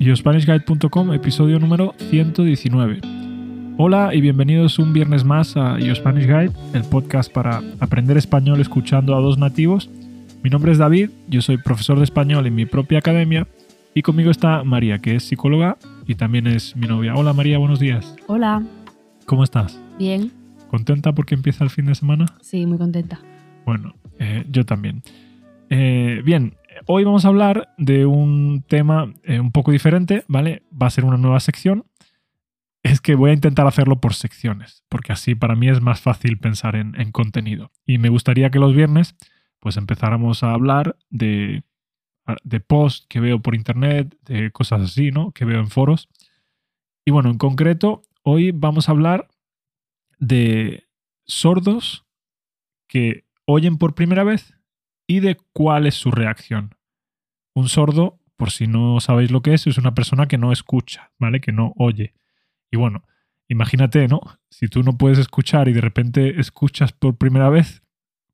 YoSpanishGuide.com, episodio número 119. Hola y bienvenidos un viernes más a Spanish Guide, el podcast para aprender español escuchando a dos nativos. Mi nombre es David, yo soy profesor de español en mi propia academia y conmigo está María, que es psicóloga y también es mi novia. Hola María, buenos días. Hola. ¿Cómo estás? Bien. ¿Contenta porque empieza el fin de semana? Sí, muy contenta. Bueno, eh, yo también. Eh, bien, hoy vamos a hablar de un tema eh, un poco diferente, ¿vale? Va a ser una nueva sección. Es que voy a intentar hacerlo por secciones, porque así para mí es más fácil pensar en, contenido. Y me gustaría que los viernes pues empezáramos a hablar de, de posts que veo por internet, de cosas así, ¿no? Que veo en foros. Y bueno, en concreto, hoy vamos a hablar de sordos que oyen por primera vez y de cuál es su reacción. Un sordo, por si no sabéis lo que es, es una persona que no escucha, ¿vale? Que no oye. Y bueno, imagínate, ¿no? Si tú no puedes escuchar y de repente escuchas por primera vez,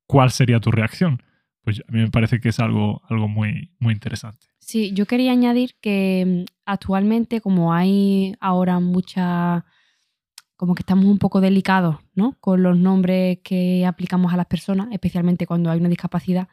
¿cuál sería tu reacción? Pues a mí me parece que es algo, algo muy, muy interesante. Sí, yo quería añadir que mm, actualmente, como hay ahora mucha como que estamos un poco delicados, ¿no? Con los nombres que aplicamos a las personas, especialmente cuando hay una discapacidad,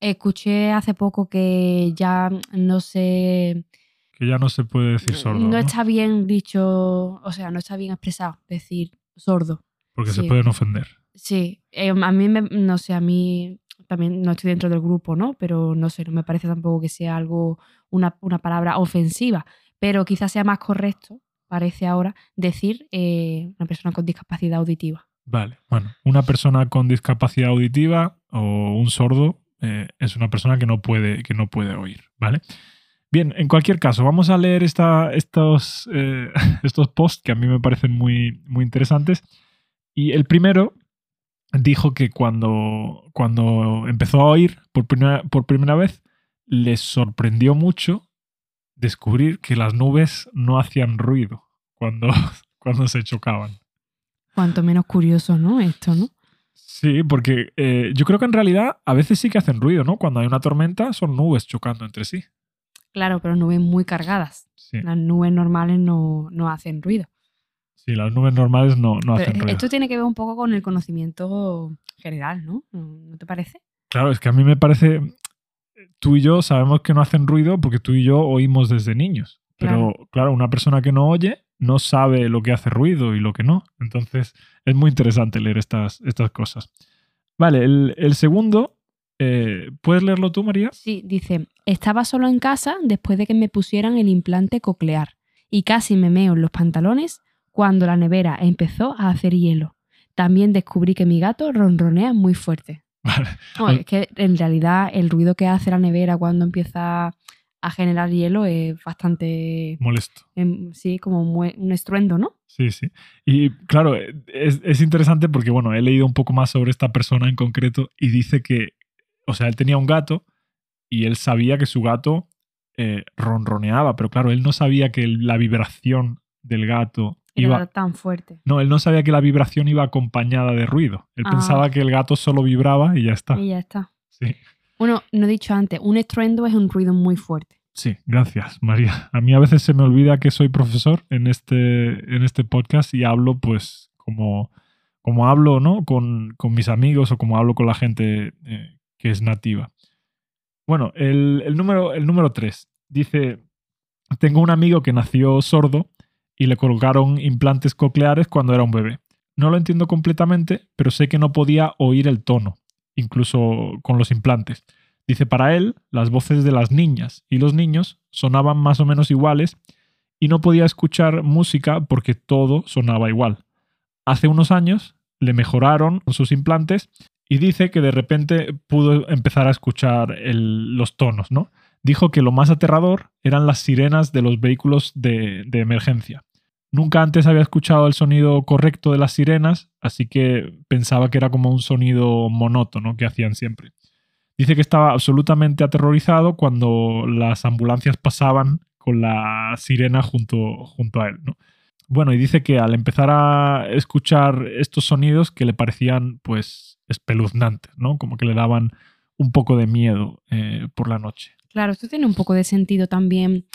Escuché hace poco que ya no se... Que ya no se puede decir sordo. No, está bien dicho, o sea, no está bien expresado decir sordo. Porque se pueden ofender. Sí, eh, a mí, me, no sé, a mí también no estoy dentro del grupo, ¿no? Pero no sé, no me parece tampoco que sea algo, una, una palabra ofensiva, pero quizás sea más correcto, parece ahora, decir eh, una persona con discapacidad auditiva. Vale, bueno, una persona con discapacidad auditiva o un sordo eh, es una persona que no puede, que no puede oír, ¿vale? Bien, en cualquier caso, vamos a leer esta, estos, eh, estos posts que a mí me parecen muy, muy interesantes. Y el primero dijo que cuando, cuando empezó a oír por primera, por primera vez, les sorprendió mucho descubrir que las nubes no hacían ruido cuando, cuando se chocaban. Cuanto menos curioso, ¿no? Esto, ¿no? Sí, porque eh, yo creo que en realidad a veces sí que hacen ruido, ¿no? Cuando hay una tormenta son nubes chocando entre sí. Claro, pero nubes muy cargadas. Las nubes normales no, hacen ruido. Sí, las nubes normales no, hacen ruido. Esto tiene que ver un poco con el conocimiento general, ¿no? ¿No te parece? Claro, es que a mí me parece. Tú y yo sabemos que no hacen ruido porque tú y yo oímos desde niños. Pero claro una persona que no oye no sabe lo que hace ruido y lo que no. Entonces es muy interesante leer estas, estas cosas. Vale, el, segundo, eh, ¿puedes leerlo tú, María? Sí, dice, estaba solo en casa después de que me pusieran el implante coclear y casi me meo en los pantalones cuando la nevera empezó a hacer hielo. También descubrí que mi gato ronronea muy fuerte. Es que en realidad el ruido que hace la nevera cuando empieza a generar hielo es bastante... Molesto. Em, sí, como un estruendo, ¿no? Sí, sí. Y claro, es, interesante porque, bueno, he leído un poco más sobre esta persona en concreto y dice que, o sea, él tenía un gato y él sabía que su gato eh, ronroneaba, pero claro, él no sabía que la vibración del gato iba tan fuerte. No, él no sabía que la vibración iba acompañada de ruido. Él ah. pensaba que el gato solo vibraba y ya está. Y ya está. Sí. Bueno, no he dicho antes, un estruendo es un ruido muy fuerte. Sí, gracias, María. A mí a veces se me olvida que soy profesor en este, en este podcast y hablo pues como, como hablo ¿no? con, mis amigos o como hablo con la gente eh, que es nativa. Bueno, el, número, el número 3 dice, tengo un amigo que nació sordo y le colocaron implantes cocleares cuando era un bebé. No lo entiendo completamente, pero sé que no podía oír el tono incluso con los implantes. Dice, para él, las voces de las niñas y los niños sonaban más o menos iguales y no podía escuchar música porque todo sonaba igual. Hace unos años le mejoraron sus implantes y dice que de repente pudo empezar a escuchar los tonos, ¿no? Dijo que lo más aterrador eran las sirenas de los vehículos de emergencia. Nunca antes había escuchado el sonido correcto de las sirenas, así que pensaba que era como un sonido monótono que hacían siempre. Dice que estaba absolutamente aterrorizado cuando las ambulancias pasaban con la sirena junto, junto a él. Bueno, y dice que al empezar a escuchar estos sonidos que le parecían pues espeluznantes, ¿no? Como que le daban un poco de miedo eh, por la noche. Claro, esto tiene un poco de sentido también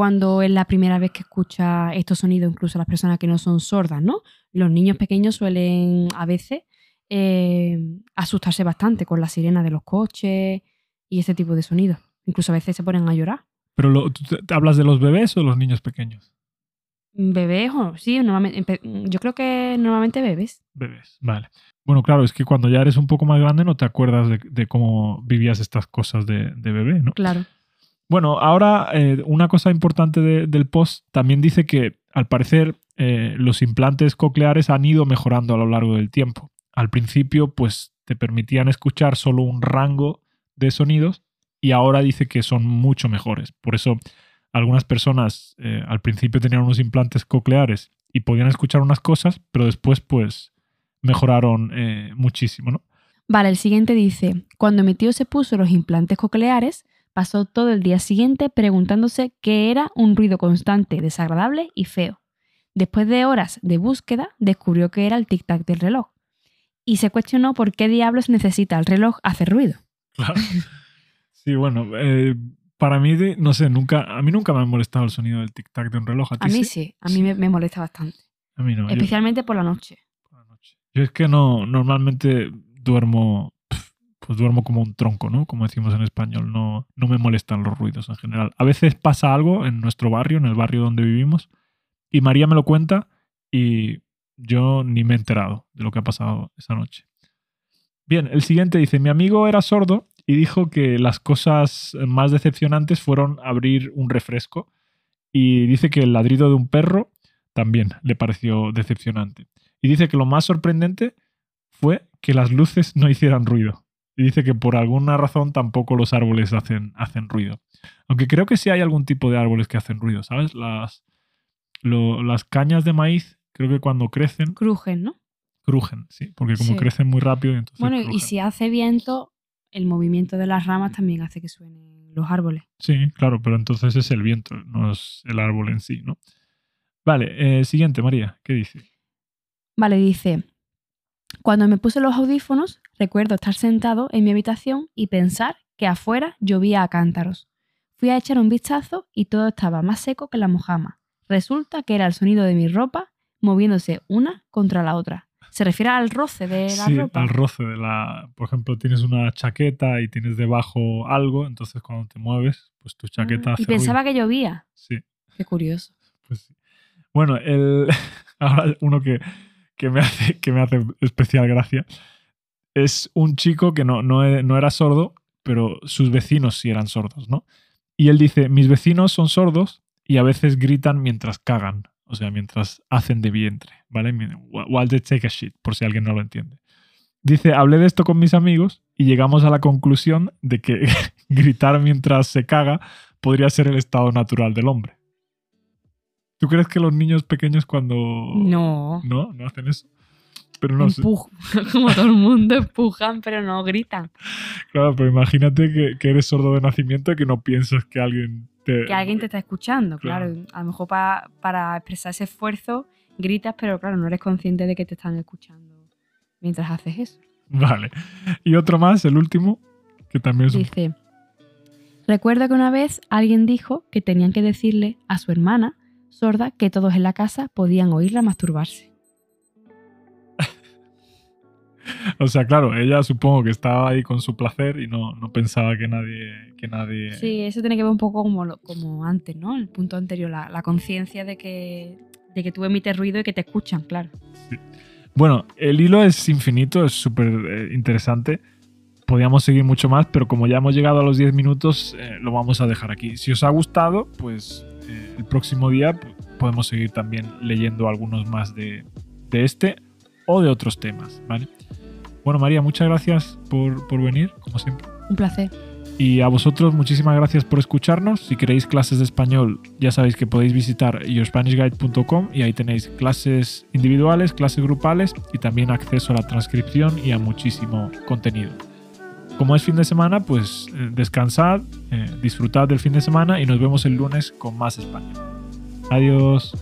cuando es la primera vez que escucha estos sonidos, incluso las personas que no son sordas, ¿no? Los niños pequeños suelen a veces eh, asustarse bastante con la sirena de los coches y ese tipo de sonidos. Incluso a veces se ponen a llorar. ¿Pero lo- tú te- hablas de los bebés o los niños pequeños? Bebés, o sí, normalmente, yo creo que normalmente bebés. Bebés, vale. Bueno, claro, es que cuando ya eres un poco más grande no te acuerdas de, de cómo vivías estas cosas de, de bebé, ¿no? Claro. Bueno, ahora eh, una cosa importante de- del post también dice que al parecer eh, los implantes cocleares han ido mejorando a lo largo del tiempo. Al principio, pues te permitían escuchar solo un rango de sonidos y ahora dice que son mucho mejores. Por eso algunas personas eh, al principio tenían unos implantes cocleares y podían escuchar unas cosas, pero después pues mejoraron muchísimo, ¿no? Vale, el siguiente dice, cuando mi tío se puso los implantes cocleares, pasó todo el día siguiente preguntándose qué era un ruido constante, desagradable y feo. Después de horas de búsqueda, descubrió que era el tic-tac del reloj. Y se cuestionó por qué diablos necesita el reloj hacer ruido. Claro. Sí, bueno, eh, para mí, de- no sé, nunca, a mí nunca me ha molestado el sonido del tic-tac de un reloj. ¿A, ti A mí sí? sí, a mí me, me molesta bastante. A mí no. yo- Especialmente por la noche. por la noche. Yo es que no, normalmente duermo, pues duermo como un tronco, ¿no? Como decimos en español, no, no me molestan los ruidos en general. A veces pasa algo en nuestro barrio, en el barrio donde vivimos, y María me lo cuenta y yo ni me he enterado de lo que ha pasado esa noche. Bien, el siguiente dice, mi amigo era sordo y dijo que las cosas más decepcionantes fueron abrir un refresco y dice que el ladrido de un perro también le pareció decepcionante. Y dice que lo más sorprendente fue que las luces no hicieran ruido. Y dice que por alguna razón tampoco los árboles hacen, hacen ruido. Aunque creo que sí hay algún tipo de árboles que hacen ruido, ¿sabes? Las, lo- las cañas de maíz, creo que cuando crecen, Crujen, ¿no? crujen, sí. Porque como Sí. crecen muy rápido, entonces. Bueno, y si hace viento, el movimiento de las ramas también hace que suenen los árboles. Sí, claro, pero entonces es el viento, no es el árbol en sí, ¿no? Vale, eh, siguiente, María, ¿qué dice? Vale, dice, cuando me puse los audífonos, recuerdo estar sentado en mi habitación y pensar que afuera llovía a cántaros. Fui a echar un vistazo y todo estaba más seco que la mojama. Resulta que era el sonido de mi ropa moviéndose una contra la otra. Se refiere al roce de la sí, ropa. al roce de la. Por ejemplo, tienes una chaqueta y tienes debajo algo, entonces cuando te mueves, pues tu chaqueta Ah, hace y pensaba ruido. que llovía. Sí, Qué curioso. pues sí. Bueno, el, ahora uno que, que, me hace, que me hace especial gracia es un chico que no, no, e- no era sordo, pero sus vecinos sí eran sordos, ¿no? Y él dice: Mis vecinos son sordos y a veces gritan mientras cagan, o sea, mientras hacen de vientre, ¿vale? While they take a shit, por si alguien no lo entiende. Dice, hablé de esto con mis amigos y llegamos a la conclusión de que gritar mientras se caga podría ser el estado natural del hombre. ¿Tú crees que los niños pequeños cuando... No. No, no hacen eso. Pero no sé. Empuj- Como todo el mundo empujan, pero no gritan. Claro, pero imagínate que, que eres sordo de nacimiento y que no piensas que alguien te... Que alguien te está escuchando, Claro. claro. A lo mejor pa- para expresar ese esfuerzo gritas, pero claro, no eres consciente de que te están escuchando mientras haces eso. Vale. Y otro más, el último, que también es un... Dice, recuerdo que una vez alguien dijo que tenían que decirle a su hermana sorda que todos en la casa podían oírla masturbarse. O sea, claro, ella supongo que estaba ahí con su placer y no, no pensaba que nadie... Que nadie... Sí, eso tiene que ver un poco como, lo- como antes, ¿no? El punto anterior, la, la conciencia de que, de que tú emites ruido y que te escuchan, claro. Bueno, el hilo es infinito, es súper eh, interesante. Podríamos seguir mucho más, pero como ya hemos llegado a los 10 minutos, eh, lo vamos a dejar aquí. Si os ha gustado, pues eh, el próximo día podemos seguir también leyendo algunos más de, de este o de otros temas, ¿vale? Bueno, María, muchas gracias por, por venir, como siempre. Un placer. Y a vosotros muchísimas gracias por escucharnos. Si queréis clases de español, ya sabéis que podéis visitar yourspanishguide.com y ahí tenéis clases individuales, clases grupales y también acceso a la transcripción y a muchísimo contenido como es fin de semana, pues eh, descansad, eh, disfrutad del fin de semana y nos vemos el lunes con más España. Adiós.